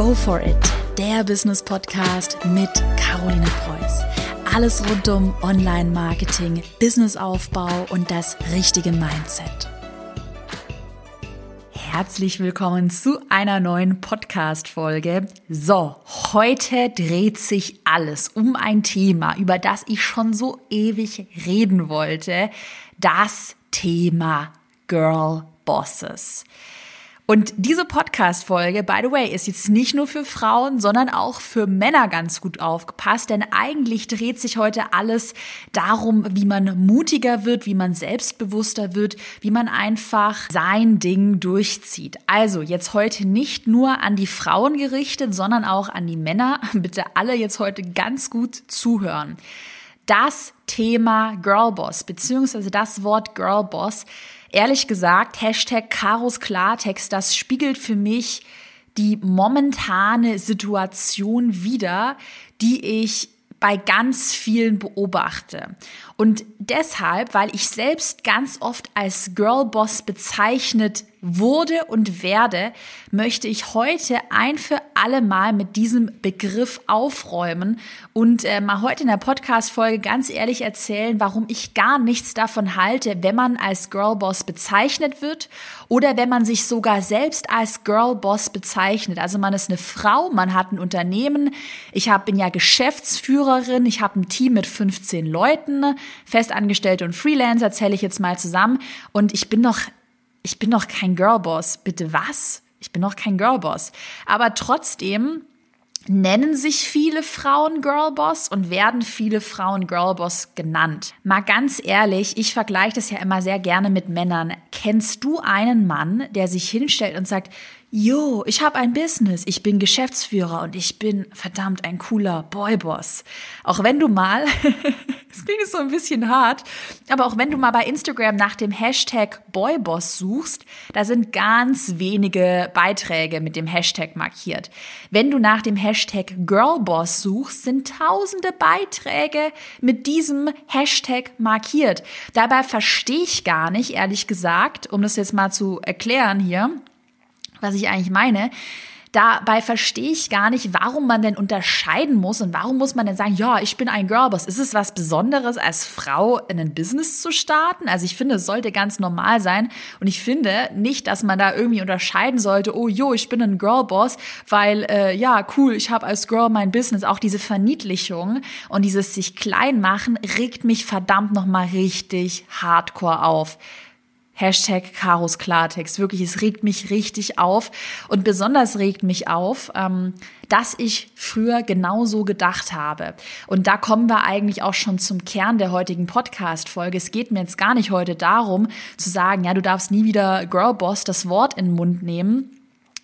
Go for it, der Business Podcast mit Caroline Preuß. Alles rund um Online-Marketing, Businessaufbau und das richtige Mindset. Herzlich willkommen zu einer neuen Podcast-Folge. So, heute dreht sich alles um ein Thema, über das ich schon so ewig reden wollte. Das Thema Girl Bosses. Und diese Podcast-Folge, by the way, ist jetzt nicht nur für Frauen, sondern auch für Männer ganz gut aufgepasst, denn eigentlich dreht sich heute alles darum, wie man mutiger wird, wie man selbstbewusster wird, wie man einfach sein Ding durchzieht. Also jetzt heute nicht nur an die Frauen gerichtet, sondern auch an die Männer. Bitte alle jetzt heute ganz gut zuhören. Das Thema Girlboss, beziehungsweise das Wort Girlboss, Ehrlich gesagt, Hashtag Karos Klartext, das spiegelt für mich die momentane Situation wider, die ich bei ganz vielen beobachte. Und deshalb, weil ich selbst ganz oft als Girlboss bezeichnet wurde und werde, möchte ich heute ein für alle Mal mit diesem Begriff aufräumen und äh, mal heute in der Podcast-Folge ganz ehrlich erzählen, warum ich gar nichts davon halte, wenn man als Girlboss bezeichnet wird oder wenn man sich sogar selbst als Girlboss bezeichnet. Also man ist eine Frau, man hat ein Unternehmen, ich hab, bin ja Geschäftsführerin, ich habe ein Team mit 15 Leuten, Festangestellte und Freelancer zähle ich jetzt mal zusammen und ich bin noch ich bin noch kein Girlboss. Bitte was? Ich bin noch kein Girlboss. Aber trotzdem nennen sich viele Frauen Girlboss und werden viele Frauen Girlboss genannt. Mal ganz ehrlich, ich vergleiche das ja immer sehr gerne mit Männern. Kennst du einen Mann, der sich hinstellt und sagt, Jo, ich habe ein Business, ich bin Geschäftsführer und ich bin verdammt ein cooler Boyboss. Auch wenn du mal, das klingt so ein bisschen hart, aber auch wenn du mal bei Instagram nach dem Hashtag Boyboss suchst, da sind ganz wenige Beiträge mit dem Hashtag markiert. Wenn du nach dem Hashtag Girlboss suchst, sind tausende Beiträge mit diesem Hashtag markiert. Dabei verstehe ich gar nicht, ehrlich gesagt, um das jetzt mal zu erklären hier, was ich eigentlich meine. Dabei verstehe ich gar nicht, warum man denn unterscheiden muss und warum muss man denn sagen, ja, ich bin ein Girlboss. Ist es was Besonderes, als Frau in ein Business zu starten? Also ich finde, es sollte ganz normal sein und ich finde nicht, dass man da irgendwie unterscheiden sollte, oh jo, ich bin ein Girlboss, weil äh, ja, cool, ich habe als Girl mein Business. Auch diese Verniedlichung und dieses sich klein machen regt mich verdammt nochmal richtig hardcore auf. Hashtag Karos Klartext. Wirklich, es regt mich richtig auf. Und besonders regt mich auf, ähm, dass ich früher genauso gedacht habe. Und da kommen wir eigentlich auch schon zum Kern der heutigen Podcast-Folge. Es geht mir jetzt gar nicht heute darum, zu sagen, ja, du darfst nie wieder Girlboss das Wort in den Mund nehmen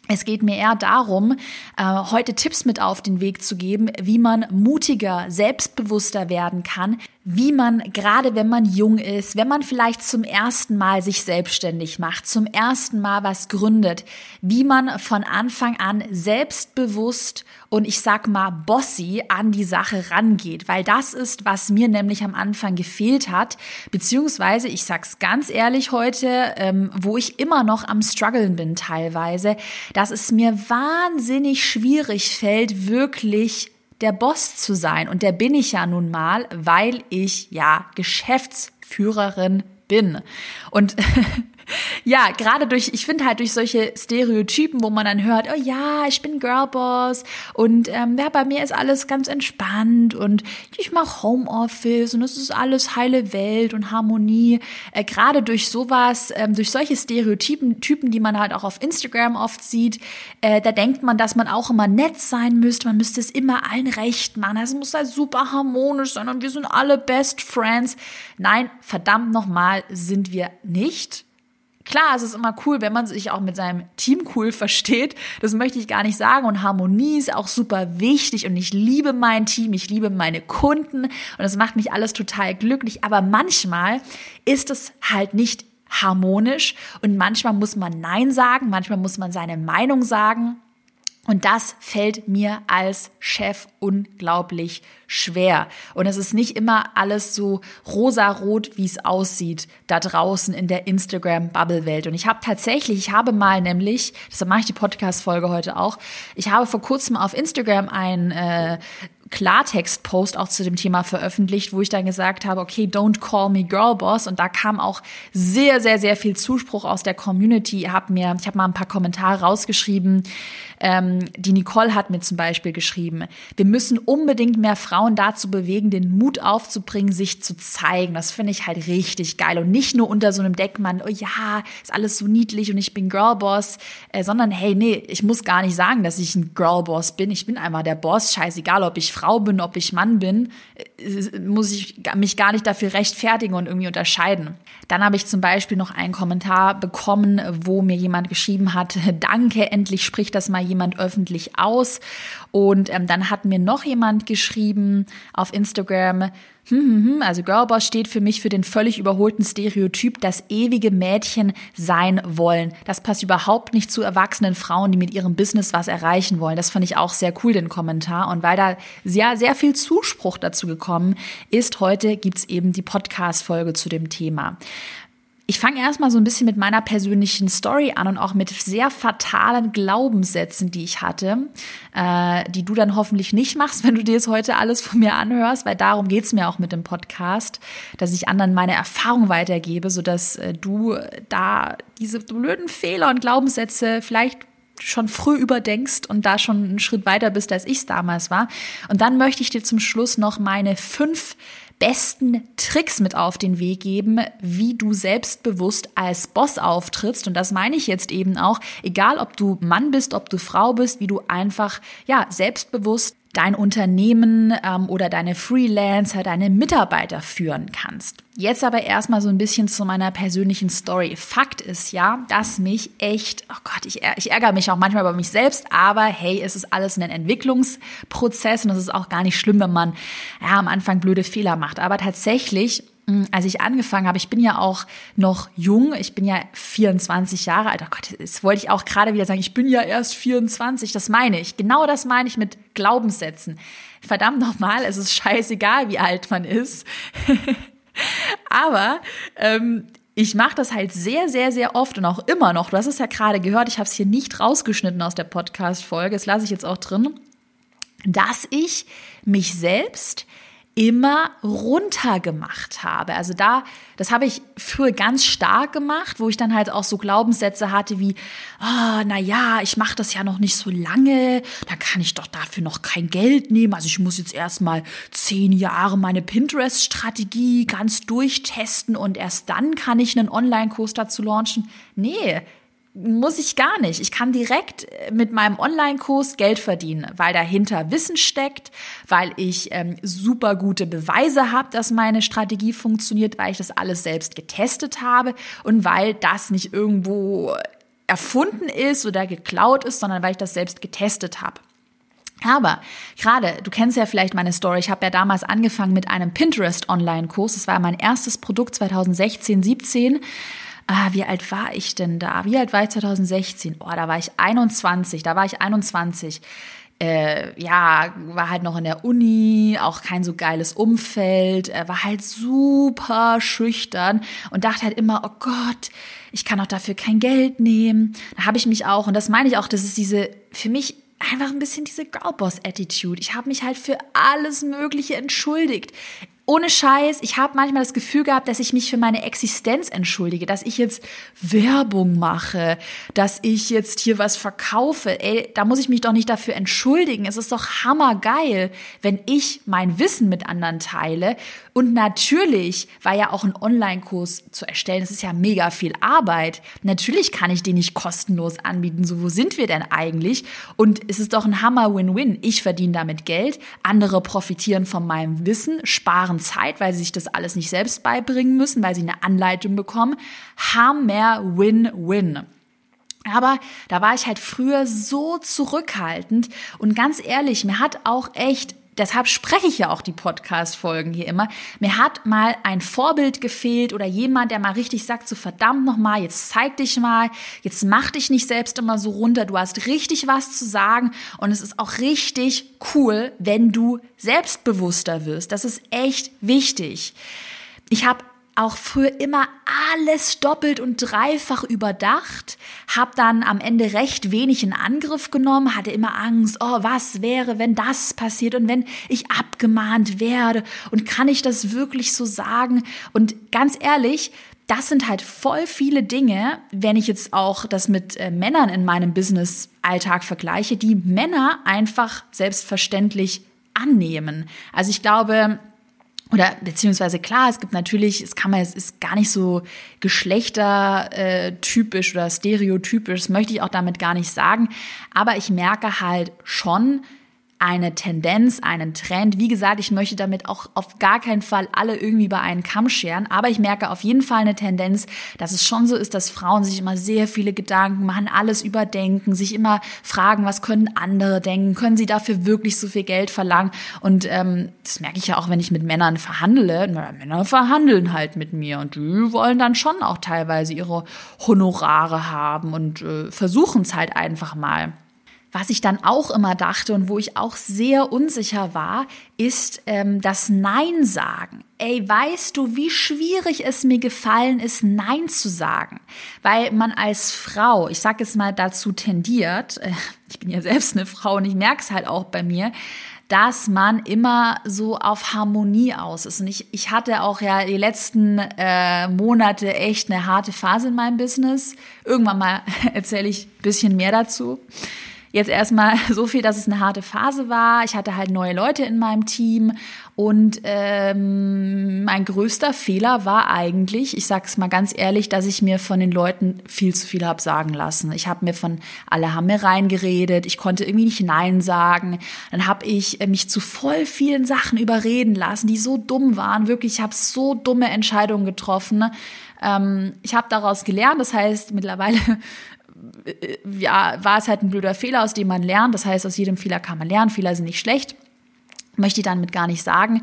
es geht mir eher darum, äh, heute Tipps mit auf den Weg zu geben, wie man mutiger, selbstbewusster werden kann, wie man gerade wenn man jung ist, wenn man vielleicht zum ersten Mal sich selbstständig macht, zum ersten Mal was gründet, wie man von Anfang an selbstbewusst und ich sag mal bossy an die Sache rangeht, weil das ist, was mir nämlich am Anfang gefehlt hat, beziehungsweise ich sag's ganz ehrlich heute, ähm, wo ich immer noch am struggeln bin teilweise, dass es mir wahnsinnig schwierig fällt, wirklich der Boss zu sein. Und der bin ich ja nun mal, weil ich ja Geschäftsführerin bin. Und ja, gerade durch, ich finde halt durch solche Stereotypen, wo man dann hört, oh ja, ich bin Girlboss und ähm, ja, bei mir ist alles ganz entspannt und ich mache Homeoffice und es ist alles heile Welt und Harmonie. Äh, gerade durch sowas, ähm, durch solche Stereotypen, Typen, die man halt auch auf Instagram oft sieht, äh, da denkt man, dass man auch immer nett sein müsste, man müsste es immer allen recht machen, es muss halt super harmonisch sein und wir sind alle Best Friends. Nein, verdammt nochmal sind wir nicht. Klar, es ist immer cool, wenn man sich auch mit seinem Team cool versteht. Das möchte ich gar nicht sagen. Und Harmonie ist auch super wichtig. Und ich liebe mein Team, ich liebe meine Kunden. Und das macht mich alles total glücklich. Aber manchmal ist es halt nicht harmonisch. Und manchmal muss man Nein sagen. Manchmal muss man seine Meinung sagen. Und das fällt mir als Chef unglaublich schwer. Und es ist nicht immer alles so rosarot, wie es aussieht, da draußen in der Instagram-Bubble-Welt. Und ich habe tatsächlich, ich habe mal nämlich, deshalb mache ich die Podcast-Folge heute auch, ich habe vor kurzem auf Instagram ein äh, Klartext-Post auch zu dem Thema veröffentlicht, wo ich dann gesagt habe, okay, don't call me Girlboss. Und da kam auch sehr, sehr, sehr viel Zuspruch aus der Community. Ich habe mir, ich habe mal ein paar Kommentare rausgeschrieben. Ähm, die Nicole hat mir zum Beispiel geschrieben, wir müssen unbedingt mehr Frauen dazu bewegen, den Mut aufzubringen, sich zu zeigen. Das finde ich halt richtig geil. Und nicht nur unter so einem Deckmann, oh ja, ist alles so niedlich und ich bin Girlboss, äh, sondern hey, nee, ich muss gar nicht sagen, dass ich ein Girlboss bin. Ich bin einmal der Boss. Scheißegal, ob ich Frau bin, ob ich Mann bin, äh, muss ich mich gar nicht dafür rechtfertigen und irgendwie unterscheiden. Dann habe ich zum Beispiel noch einen Kommentar bekommen, wo mir jemand geschrieben hat, danke, endlich spricht das mal jemand öffentlich aus. Und ähm, dann hat mir noch jemand geschrieben auf Instagram, hm, hm, hm, also Girlboss steht für mich für den völlig überholten Stereotyp, das ewige Mädchen sein wollen. Das passt überhaupt nicht zu erwachsenen Frauen, die mit ihrem Business was erreichen wollen. Das fand ich auch sehr cool, den Kommentar. Und weil da sehr, sehr viel Zuspruch dazu gekommen ist, heute gibt's eben die Podcast-Folge zu dem Thema. Ich fange erstmal so ein bisschen mit meiner persönlichen Story an und auch mit sehr fatalen Glaubenssätzen, die ich hatte, äh, die du dann hoffentlich nicht machst, wenn du dir jetzt heute alles von mir anhörst, weil darum geht's mir auch mit dem Podcast, dass ich anderen meine Erfahrung weitergebe, sodass äh, du da diese blöden Fehler und Glaubenssätze vielleicht schon früh überdenkst und da schon einen Schritt weiter bist, als ich es damals war. Und dann möchte ich dir zum Schluss noch meine fünf besten Tricks mit auf den Weg geben, wie du selbstbewusst als Boss auftrittst. Und das meine ich jetzt eben auch, egal ob du Mann bist, ob du Frau bist, wie du einfach, ja, selbstbewusst dein Unternehmen ähm, oder deine Freelancer, deine Mitarbeiter führen kannst. Jetzt aber erstmal so ein bisschen zu meiner persönlichen Story. Fakt ist ja, dass mich echt, oh Gott, ich, ich ärgere mich auch manchmal über mich selbst, aber hey, es ist alles ein Entwicklungsprozess und es ist auch gar nicht schlimm, wenn man ja, am Anfang blöde Fehler macht. Aber tatsächlich als ich angefangen habe, ich bin ja auch noch jung, ich bin ja 24 Jahre alt. Oh Gott, das wollte ich auch gerade wieder sagen, ich bin ja erst 24, das meine ich. Genau das meine ich mit Glaubenssätzen. Verdammt nochmal, es ist scheißegal, wie alt man ist. Aber ähm, ich mache das halt sehr, sehr, sehr oft und auch immer noch. Du hast es ja gerade gehört, ich habe es hier nicht rausgeschnitten aus der Podcast-Folge, das lasse ich jetzt auch drin, dass ich mich selbst immer runtergemacht habe. Also da, das habe ich früher ganz stark gemacht, wo ich dann halt auch so Glaubenssätze hatte wie, oh, na ja, ich mache das ja noch nicht so lange, da kann ich doch dafür noch kein Geld nehmen. Also ich muss jetzt erstmal zehn Jahre meine Pinterest-Strategie ganz durchtesten und erst dann kann ich einen Online-Kurs dazu launchen. Nee, muss ich gar nicht. Ich kann direkt äh, mit meinem Online-Kurs Geld verdienen, weil dahinter Wissen steckt, weil ich ähm, super gute Beweise habe, dass meine Strategie funktioniert, weil ich das alles selbst getestet habe und weil das nicht irgendwo erfunden ist oder geklaut ist, sondern weil ich das selbst getestet habe. Aber gerade, du kennst ja vielleicht meine Story, ich habe ja damals angefangen mit einem Pinterest-Online-Kurs. Das war mein erstes Produkt 2016, 17 ah, wie alt war ich denn da? Wie alt war ich 2016? Oh, da war ich 21, da war ich 21. Äh, ja, war halt noch in der Uni, auch kein so geiles Umfeld, äh, war halt super schüchtern und dachte halt immer, oh Gott, ich kann auch dafür kein Geld nehmen. Da habe ich mich auch, und das meine ich auch, das ist diese, für mich einfach ein bisschen diese Girlboss-Attitude. Ich habe mich halt für alles Mögliche entschuldigt ohne Scheiß, ich habe manchmal das Gefühl gehabt, dass ich mich für meine Existenz entschuldige, dass ich jetzt Werbung mache, dass ich jetzt hier was verkaufe. Ey, da muss ich mich doch nicht dafür entschuldigen. Es ist doch hammergeil, wenn ich mein Wissen mit anderen teile. Und natürlich war ja auch ein Online-Kurs zu erstellen. Das ist ja mega viel Arbeit. Natürlich kann ich den nicht kostenlos anbieten. So, wo sind wir denn eigentlich? Und es ist doch ein Hammer-Win-Win. Ich verdiene damit Geld, andere profitieren von meinem Wissen, sparen Zeit, weil sie sich das alles nicht selbst beibringen müssen, weil sie eine Anleitung bekommen. Hammer Win-Win. Aber da war ich halt früher so zurückhaltend und ganz ehrlich, mir hat auch echt deshalb spreche ich ja auch die Podcast-Folgen hier immer. Mir hat mal ein Vorbild gefehlt oder jemand, der mal richtig sagt, so verdammt nochmal, jetzt zeig dich mal, jetzt mach dich nicht selbst immer so runter, du hast richtig was zu sagen und es ist auch richtig cool, wenn du selbstbewusster wirst. Das ist echt wichtig. Ich habe auch früher immer alles doppelt und dreifach überdacht, habe dann am Ende recht wenig in Angriff genommen, hatte immer Angst, oh, was wäre, wenn das passiert und wenn ich abgemahnt werde und kann ich das wirklich so sagen? Und ganz ehrlich, das sind halt voll viele Dinge, wenn ich jetzt auch das mit äh, Männern in meinem Business-Alltag vergleiche, die Männer einfach selbstverständlich annehmen. Also ich glaube, oder beziehungsweise klar, es gibt natürlich, es kann man, es ist gar nicht so geschlechtertypisch oder stereotypisch, das möchte ich auch damit gar nicht sagen, aber ich merke halt schon, eine Tendenz, einen Trend. Wie gesagt, ich möchte damit auch auf gar keinen Fall alle irgendwie bei einen Kamm scheren, aber ich merke auf jeden Fall eine Tendenz, dass es schon so ist, dass Frauen sich immer sehr viele Gedanken machen, alles überdenken, sich immer fragen, was können andere denken, können sie dafür wirklich so viel Geld verlangen? Und ähm, das merke ich ja auch, wenn ich mit Männern verhandle. Na, Männer verhandeln halt mit mir und die wollen dann schon auch teilweise ihre Honorare haben und äh, versuchen es halt einfach mal. Was ich dann auch immer dachte und wo ich auch sehr unsicher war, ist ähm, das Nein sagen. Ey, weißt du, wie schwierig es mir gefallen ist, Nein zu sagen? Weil man als Frau, ich sage es mal dazu tendiert, äh, ich bin ja selbst eine Frau und ich merke es halt auch bei mir, dass man immer so auf Harmonie aus ist. Und ich, ich hatte auch ja die letzten äh, Monate echt eine harte Phase in meinem Business. Irgendwann mal erzähle ich ein bisschen mehr dazu. Jetzt erstmal so viel, dass es eine harte Phase war. Ich hatte halt neue Leute in meinem Team und ähm, mein größter Fehler war eigentlich, ich sag's mal ganz ehrlich, dass ich mir von den Leuten viel zu viel hab sagen lassen. Ich habe mir von alle haben mir reingeredet, ich konnte irgendwie nicht Nein sagen. Dann habe ich äh, mich zu voll vielen Sachen überreden lassen, die so dumm waren. Wirklich, ich habe so dumme Entscheidungen getroffen. Ähm, ich habe daraus gelernt. Das heißt, mittlerweile ja, war es halt ein blöder Fehler, aus dem man lernt. Das heißt, aus jedem Fehler kann man lernen. Fehler sind nicht schlecht. Möchte ich damit gar nicht sagen.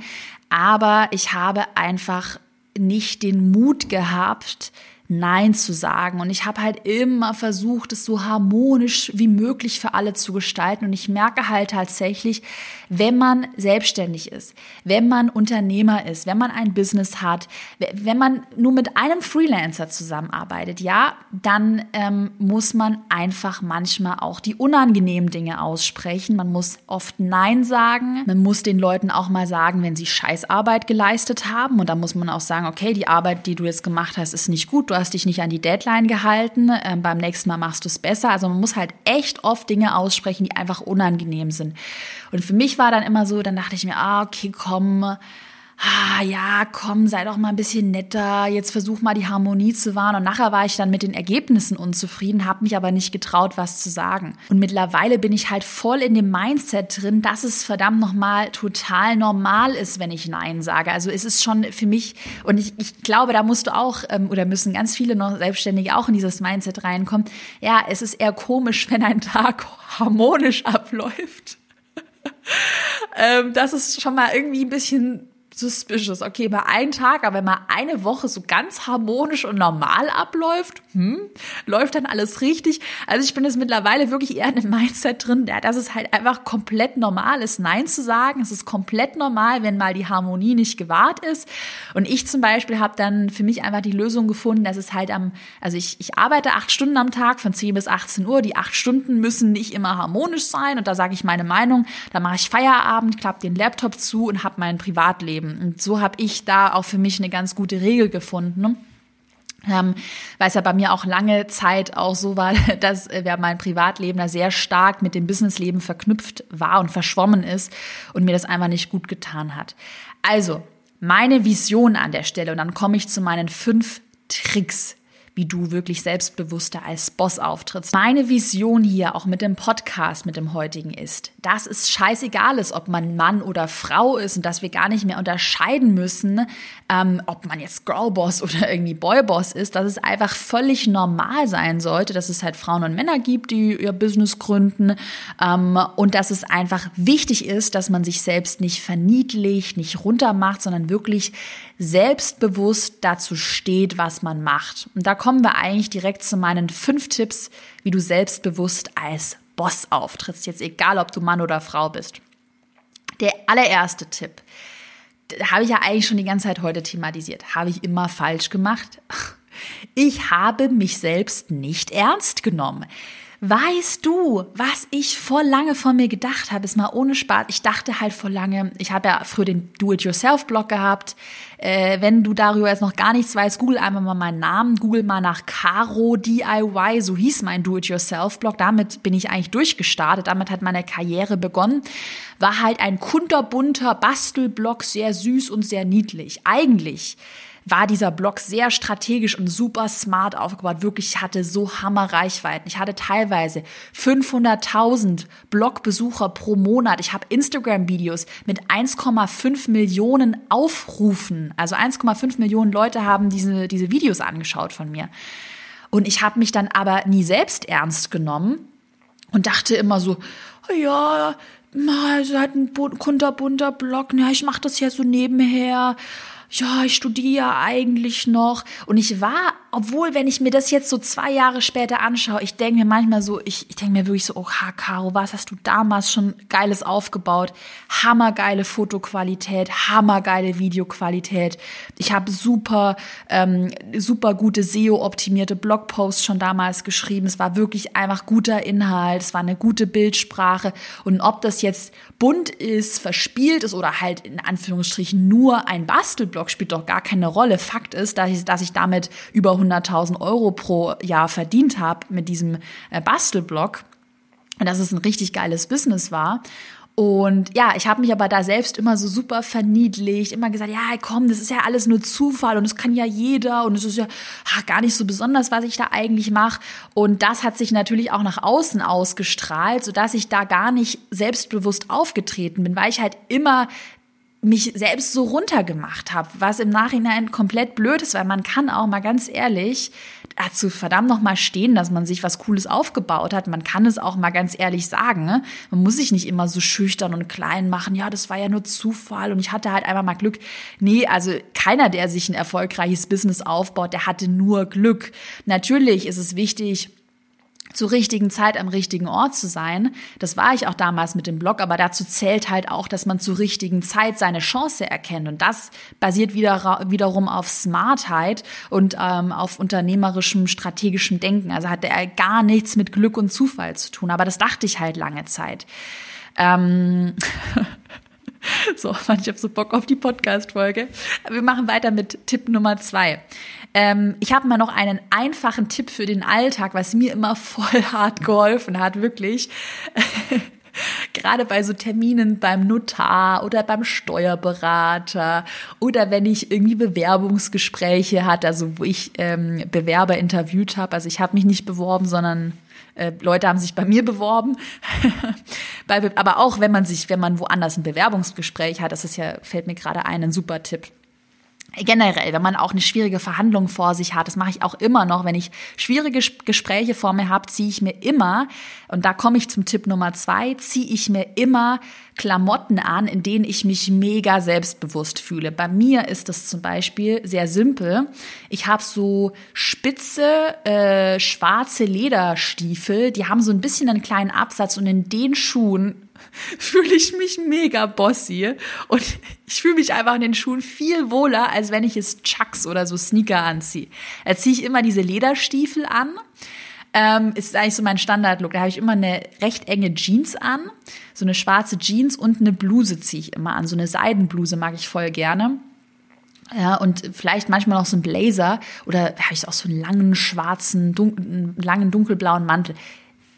Aber ich habe einfach nicht den Mut gehabt, Nein zu sagen. Und ich habe halt immer versucht, es so harmonisch wie möglich für alle zu gestalten. Und ich merke halt tatsächlich, wenn man selbstständig ist, wenn man Unternehmer ist, wenn man ein Business hat, wenn man nur mit einem Freelancer zusammenarbeitet, ja, dann ähm, muss man einfach manchmal auch die unangenehmen Dinge aussprechen. Man muss oft Nein sagen. Man muss den Leuten auch mal sagen, wenn sie Scheißarbeit geleistet haben. Und da muss man auch sagen, okay, die Arbeit, die du jetzt gemacht hast, ist nicht gut. Du hast dich nicht an die Deadline gehalten. Ähm, beim nächsten Mal machst du es besser. Also man muss halt echt oft Dinge aussprechen, die einfach unangenehm sind. Und für mich war dann immer so, dann dachte ich mir, ah, okay, komm, ah, ja, komm, sei doch mal ein bisschen netter, jetzt versuch mal die Harmonie zu wahren. Und nachher war ich dann mit den Ergebnissen unzufrieden, habe mich aber nicht getraut, was zu sagen. Und mittlerweile bin ich halt voll in dem Mindset drin, dass es verdammt nochmal total normal ist, wenn ich Nein sage. Also es ist schon für mich, und ich, ich glaube, da musst du auch, ähm, oder müssen ganz viele noch Selbstständige auch in dieses Mindset reinkommen. Ja, es ist eher komisch, wenn ein Tag harmonisch abläuft. ähm, das ist schon mal irgendwie ein bisschen suspicious. Okay, mal einen Tag, aber wenn mal eine Woche so ganz harmonisch und normal abläuft, hm, läuft dann alles richtig. Also ich bin jetzt mittlerweile wirklich eher in einem Mindset drin, dass es halt einfach komplett normal ist, Nein zu sagen. Es ist komplett normal, wenn mal die Harmonie nicht gewahrt ist. Und ich zum Beispiel habe dann für mich einfach die Lösung gefunden, dass es halt am, also ich, ich arbeite acht Stunden am Tag von 10 bis 18 Uhr. Die acht Stunden müssen nicht immer harmonisch sein. Und da sage ich meine Meinung. Da mache ich Feierabend, klappe den Laptop zu und habe mein Privatleben leben. Und so habe ich da auch für mich eine ganz gute Regel gefunden. Ähm, weil es ja bei mir auch lange Zeit auch so war, dass äh, mein Privatleben da sehr stark mit dem Businessleben verknüpft war und verschwommen ist und mir das einfach nicht gut getan hat. Also, meine Vision an der Stelle, und dann komme ich zu meinen fünf Tricks, wie du wirklich selbstbewusster als Boss auftrittst. Meine Vision hier, auch mit dem Podcast, mit dem heutigen ist, dass es scheißegal ist, ob man Mann oder Frau ist und dass wir gar nicht mehr unterscheiden müssen, ähm, ob man jetzt Girlboss oder irgendwie Boyboss ist, dass es einfach völlig normal sein sollte, dass es halt Frauen und Männer gibt, die ihr Business gründen ähm, und dass es einfach wichtig ist, dass man sich selbst nicht verniedlicht, nicht runtermacht, sondern wirklich selbstbewusst dazu steht, was man macht. Und da kommen wir eigentlich direkt zu meinen fünf Tipps, wie du selbstbewusst als Boss auftrittst. Jetzt egal, ob du Mann oder Frau bist. Der allererste Tipp, habe ich ja eigentlich schon die ganze Zeit heute thematisiert. Habe ich immer falsch gemacht? Ich habe mich selbst nicht ernst genommen. Weißt du, was ich vor lange von mir gedacht habe? Ist mal ohne Spaß. Ich dachte halt vor lange, ich habe ja früher den Do-it-yourself-Blog gehabt. Äh, wenn du darüber jetzt noch gar nichts weißt, google einfach mal meinen Namen, google mal nach Caro DIY, so hieß mein Do-it-yourself-Blog. Damit bin ich eigentlich durchgestartet. Damit hat meine Karriere begonnen. War halt ein kunterbunter Bastelblog, sehr süß und sehr niedlich. Eigentlich war dieser Blog sehr strategisch und super smart aufgebaut. Wirklich, ich hatte so hammer Reichweiten. Ich hatte teilweise 500.000 Blogbesucher pro Monat. Ich habe Instagram-Videos mit 1,5 Millionen Aufrufen. Also 1,5 Millionen Leute haben diese, diese Videos angeschaut von mir. Und ich habe mich dann aber nie selbst ernst genommen und dachte immer so, ja, also hat ein kunterbunter Blog, ja, ich mache das ja so nebenher ja, ich studiere eigentlich noch. Und ich war, obwohl, wenn ich mir das jetzt so zwei Jahre später anschaue, ich denke mir manchmal so, ich, ich denke mir wirklich so, oh, Caro, was hast du damals schon Geiles aufgebaut? Hammergeile Fotoqualität, hammergeile Videoqualität. Ich habe super, ähm, super gute SEO-optimierte Blogposts schon damals geschrieben. Es war wirklich einfach guter Inhalt, es war eine gute Bildsprache. Und ob das jetzt bunt ist, verspielt ist oder halt in Anführungsstrichen nur ein Bastelblog, Blog spielt doch gar keine Rolle. Fakt ist, dass ich, dass ich damit über 100.000 Euro pro Jahr verdient habe mit diesem äh, Bastelblog und dass es ein richtig geiles Business war. Und ja, ich habe mich aber da selbst immer so super verniedlicht, immer gesagt, ja, komm, das ist ja alles nur Zufall und es kann ja jeder und es ist ja ach, gar nicht so besonders, was ich da eigentlich mache. Und das hat sich natürlich auch nach außen ausgestrahlt, sodass ich da gar nicht selbstbewusst aufgetreten bin, weil ich halt immer mich selbst so runtergemacht habe, was im Nachhinein komplett blöd ist, weil man kann auch mal ganz ehrlich dazu verdammt noch mal stehen, dass man sich was Cooles aufgebaut hat. Man kann es auch mal ganz ehrlich sagen. Ne? Man muss sich nicht immer so schüchtern und klein machen. Ja, das war ja nur Zufall und ich hatte halt einfach mal Glück. Nee, also keiner, der sich ein erfolgreiches Business aufbaut, der hatte nur Glück. Natürlich ist es wichtig, zur richtigen Zeit am richtigen Ort zu sein. Das war ich auch damals mit dem Blog, aber dazu zählt halt auch, dass man zur richtigen Zeit seine Chance erkennt. Und das basiert wieder, wiederum auf Smartheit und ähm, auf unternehmerischem, strategischem Denken. Also hat er gar nichts mit Glück und Zufall zu tun. Aber das dachte ich halt lange Zeit. Ähm so, ich habe so Bock auf die Podcast-Folge. Wir machen weiter mit Tipp Nummer zwei. Ähm, ich habe mal noch einen einfachen Tipp für den Alltag, was mir immer voll hart geholfen hat, wirklich. Gerade bei so Terminen beim Notar oder beim Steuerberater oder wenn ich irgendwie Bewerbungsgespräche hatte, also wo ich ähm, Bewerber interviewt habe. Also ich habe mich nicht beworben, sondern äh, Leute haben sich bei mir beworben. aber auch wenn man sich, wenn man woanders ein Bewerbungsgespräch hat, das ist ja, fällt mir gerade ein, ein super Tipp generell, wenn man auch eine schwierige Verhandlung vor sich hat, das mache ich auch immer noch, wenn ich schwierige Gespräche vor mir habe, ziehe ich mir immer, und da komme ich zum Tipp Nummer zwei, ziehe ich mir immer Klamotten an, in denen ich mich mega selbstbewusst fühle. Bei mir ist das zum Beispiel sehr simpel. Ich habe so spitze, äh, schwarze Lederstiefel, die haben so ein bisschen einen kleinen Absatz und in den Schuhen fühle ich mich mega bossy und ich fühle mich einfach in den Schuhen viel wohler, als wenn ich es Chucks oder so Sneaker anziehe. Da ziehe ich immer diese Lederstiefel an. Ähm, ist eigentlich so mein Standardlook. Da habe ich immer eine recht enge Jeans an, so eine schwarze Jeans und eine Bluse ziehe ich immer an. So eine Seidenbluse mag ich voll gerne. Ja, und vielleicht manchmal noch so ein Blazer oder habe ich auch so einen langen schwarzen, dun langen dunkelblauen Mantel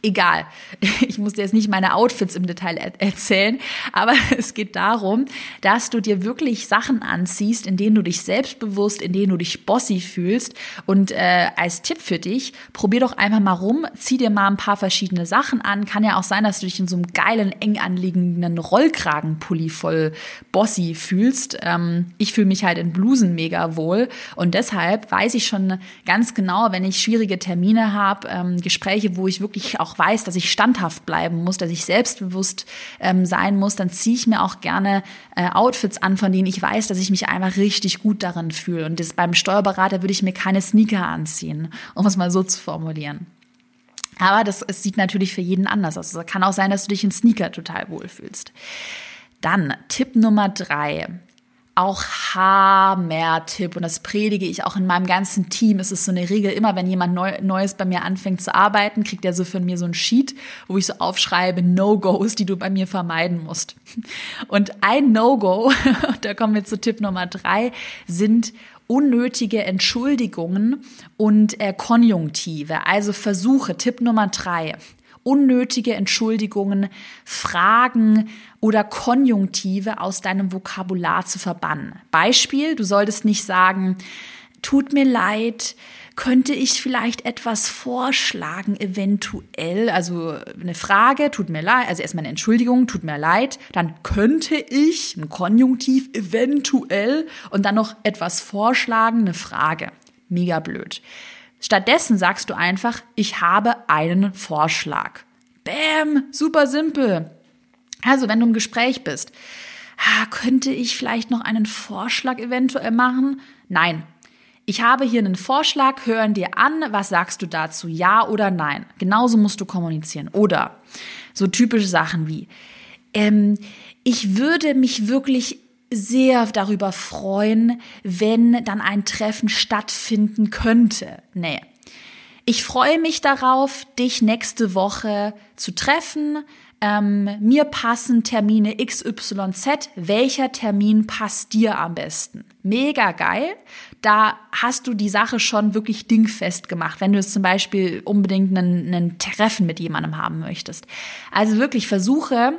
egal. Ich muss dir jetzt nicht meine Outfits im Detail er erzählen, aber es geht darum, dass du dir wirklich Sachen anziehst, in denen du dich selbstbewusst, in denen du dich bossy fühlst. Und äh, als Tipp für dich, probier doch einfach mal rum, zieh dir mal ein paar verschiedene Sachen an. Kann ja auch sein, dass du dich in so einem geilen, eng anliegenden Rollkragenpulli voll bossy fühlst. Ähm, ich fühle mich halt in Blusen mega wohl und deshalb weiß ich schon ganz genau, wenn ich schwierige Termine habe, ähm, Gespräche, wo ich wirklich auch weiß, dass ich standhaft bleiben muss, dass ich selbstbewusst ähm, sein muss, dann ziehe ich mir auch gerne äh, Outfits an, von denen ich weiß, dass ich mich einfach richtig gut darin fühle. Und das, beim Steuerberater würde ich mir keine Sneaker anziehen, um es mal so zu formulieren. Aber das es sieht natürlich für jeden anders aus. Es kann auch sein, dass du dich in Sneaker total wohlfühlst. Dann Tipp Nummer drei auch Hammer-Tipp und das predige ich auch in meinem ganzen Team. Es ist so eine Regel, immer wenn jemand Neu Neues bei mir anfängt zu arbeiten, kriegt er so von mir so ein Sheet, wo ich so aufschreibe No-Gos, die du bei mir vermeiden musst. Und ein No-Go, da kommen wir zu Tipp Nummer drei, sind unnötige Entschuldigungen und äh, Konjunktive, also Versuche. Tipp Nummer drei unnötige Entschuldigungen, Fragen oder Konjunktive aus deinem Vokabular zu verbannen. Beispiel, du solltest nicht sagen, tut mir leid, könnte ich vielleicht etwas vorschlagen, eventuell? Also eine Frage, tut mir leid, also erstmal eine Entschuldigung, tut mir leid, dann könnte ich, ein Konjunktiv, eventuell und dann noch etwas vorschlagen, eine Frage. Mega blöd. Stattdessen sagst du einfach, ich habe einen Vorschlag. Bäm, super simpel. Also, wenn du im Gespräch bist, könnte ich vielleicht noch einen Vorschlag eventuell machen? Nein. Ich habe hier einen Vorschlag, hören dir an, was sagst du dazu, ja oder nein? Genauso musst du kommunizieren. Oder so typische Sachen wie, ähm, ich würde mich wirklich sehr darüber freuen, wenn dann ein Treffen stattfinden könnte. Nee. Ich freue mich darauf, dich nächste Woche zu treffen. Ähm, mir passen Termine XYZ. Welcher Termin passt dir am besten? Mega geil. Da hast du die Sache schon wirklich dingfest gemacht, wenn du jetzt zum Beispiel unbedingt einen, einen Treffen mit jemandem haben möchtest. Also wirklich versuche,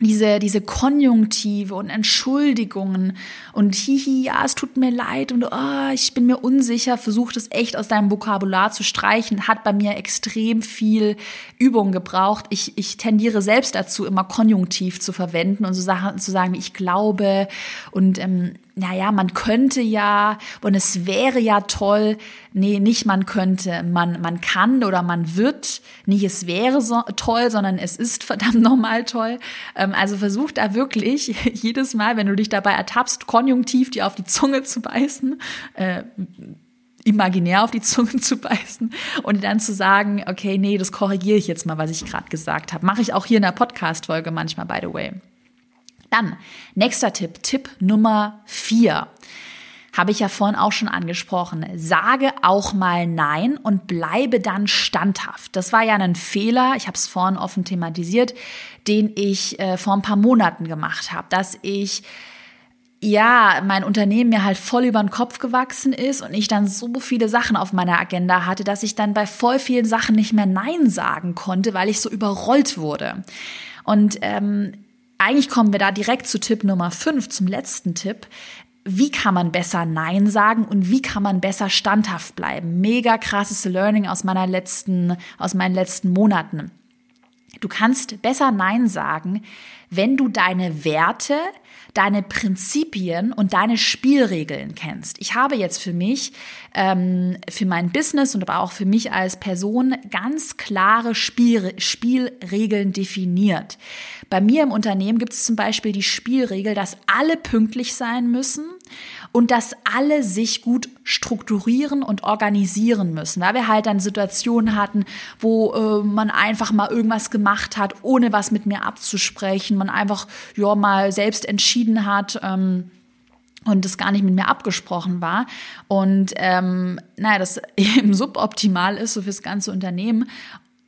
diese, diese Konjunktive und Entschuldigungen und hihi, ja, es tut mir leid und oh, ich bin mir unsicher, versuch das echt aus deinem Vokabular zu streichen, hat bei mir extrem viel Übung gebraucht. Ich, ich tendiere selbst dazu, immer Konjunktiv zu verwenden und so Sachen zu sagen, wie ich glaube und ähm, naja, man könnte ja und es wäre ja toll. Nee, nicht man könnte, man, man kann oder man wird. Nicht es wäre so toll, sondern es ist verdammt nochmal toll. Ähm, also versuch da wirklich jedes Mal, wenn du dich dabei ertappst, konjunktiv dir auf die Zunge zu beißen, äh, imaginär auf die Zunge zu beißen und dann zu sagen, okay, nee, das korrigiere ich jetzt mal, was ich gerade gesagt habe. Mache ich auch hier in der Podcast-Folge manchmal, by the way. Dann, nächster Tipp, Tipp Nummer vier. Habe ich ja vorhin auch schon angesprochen. Sage auch mal Nein und bleibe dann standhaft. Das war ja ein Fehler, ich habe es vorhin offen thematisiert, den ich äh, vor ein paar Monaten gemacht habe, dass ich ja, mein Unternehmen mir halt voll über den Kopf gewachsen ist und ich dann so viele Sachen auf meiner Agenda hatte, dass ich dann bei voll vielen Sachen nicht mehr Nein sagen konnte, weil ich so überrollt wurde. Und ähm, eigentlich kommen wir da direkt zu Tipp Nummer 5, zum letzten Tipp. Wie kann man besser Nein sagen und wie kann man besser standhaft bleiben? Mega krasses Learning aus meiner letzten, aus meinen letzten Monaten. Du kannst besser Nein sagen, wenn du deine Werte, deine Prinzipien und deine Spielregeln kennst. Ich habe jetzt für mich, ähm, für mein Business und aber auch für mich als Person ganz klare Spiel, Spielregeln definiert. Bei mir im Unternehmen gibt es zum Beispiel die Spielregel, dass alle pünktlich sein müssen und dass alle sich gut strukturieren und organisieren müssen, weil wir halt dann Situationen hatten, wo äh, man einfach mal irgendwas gemacht hat, ohne was mit mir abzusprechen, man einfach ja mal selbst entschieden hat. Ähm, und das gar nicht mit mir abgesprochen war. Und ähm, naja, das eben suboptimal ist so fürs ganze Unternehmen.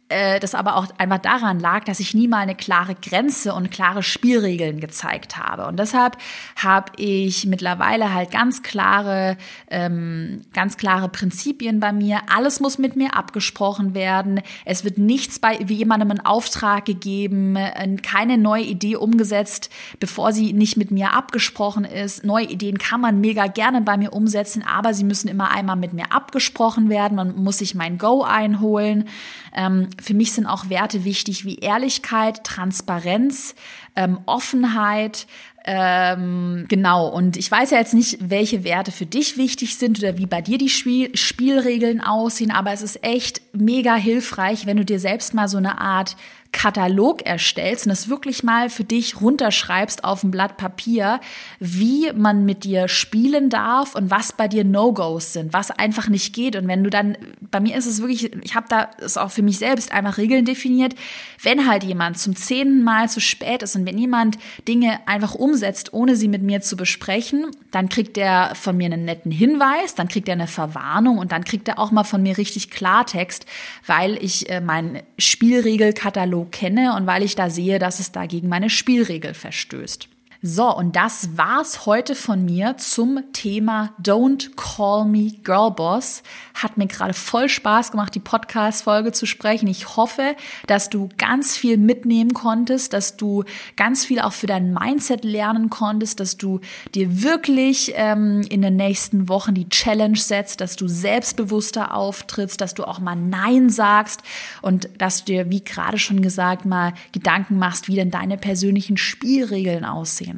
Äh, das aber auch einfach daran lag, dass ich nie mal eine klare Grenze und klare Spielregeln gezeigt habe. Und deshalb habe ich mittlerweile halt ganz klare, ähm, ganz klare Prinzipien bei mir. Alles muss mit mir abgesprochen werden. Es wird nichts bei wie jemandem in Auftrag gegeben, äh, keine neue Idee umgesetzt, bevor sie nicht mit mir abgesprochen ist. Neue Ideen kann man mega gerne bei mir umsetzen, aber sie müssen immer einmal mit mir abgesprochen werden. Man muss sich mein Go einholen. Ähm, für mich sind auch Werte wichtig wie Ehrlichkeit, Transparenz, ähm, Offenheit, ähm, genau, und ich weiß ja jetzt nicht, welche Werte für dich wichtig sind oder wie bei dir die Spiel Spielregeln aussehen, aber es ist echt mega hilfreich, wenn du dir selbst mal so eine Art Katalog erstellst und das wirklich mal für dich runterschreibst auf ein Blatt Papier, wie man mit dir spielen darf und was bei dir No-Gos sind, was einfach nicht geht. Und wenn du dann, bei mir ist es wirklich, ich habe da ist auch für mich selbst einfach Regeln definiert, wenn halt jemand zum zehnten Mal zu spät ist und wenn jemand Dinge einfach umsetzt, ohne sie mit mir zu besprechen, dann kriegt er von mir einen netten Hinweis, dann kriegt er eine Verwarnung und dann kriegt er auch mal von mir richtig Klartext, weil ich äh, meinen Spielregelkatalog kenne und weil ich da sehe, dass es da gegen meine Spielregel verstößt. So, und das war's heute von mir zum Thema Don't Call Me Girlboss. Hat mir gerade voll Spaß gemacht, die Podcast-Folge zu sprechen. Ich hoffe, dass du ganz viel mitnehmen konntest, dass du ganz viel auch für dein Mindset lernen konntest, dass du dir wirklich ähm, in den nächsten Wochen die Challenge setzt, dass du selbstbewusster auftrittst, dass du auch mal Nein sagst und dass du dir, wie gerade schon gesagt, mal Gedanken machst, wie denn deine persönlichen Spielregeln aussehen.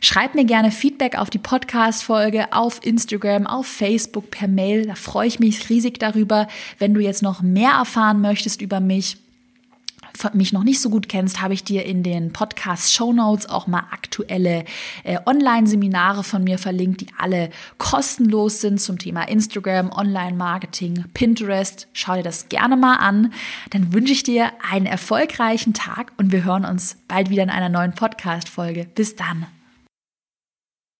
Schreib mir gerne Feedback auf die Podcast-Folge auf Instagram, auf Facebook, per Mail. Da freue ich mich riesig darüber. Wenn du jetzt noch mehr erfahren möchtest über mich, mich noch nicht so gut kennst, habe ich dir in den Podcast Show Notes auch mal aktuelle äh, Online-Seminare von mir verlinkt, die alle kostenlos sind zum Thema Instagram, Online-Marketing, Pinterest. Schau dir das gerne mal an. Dann wünsche ich dir einen erfolgreichen Tag und wir hören uns bald wieder in einer neuen Podcast-Folge. Bis dann.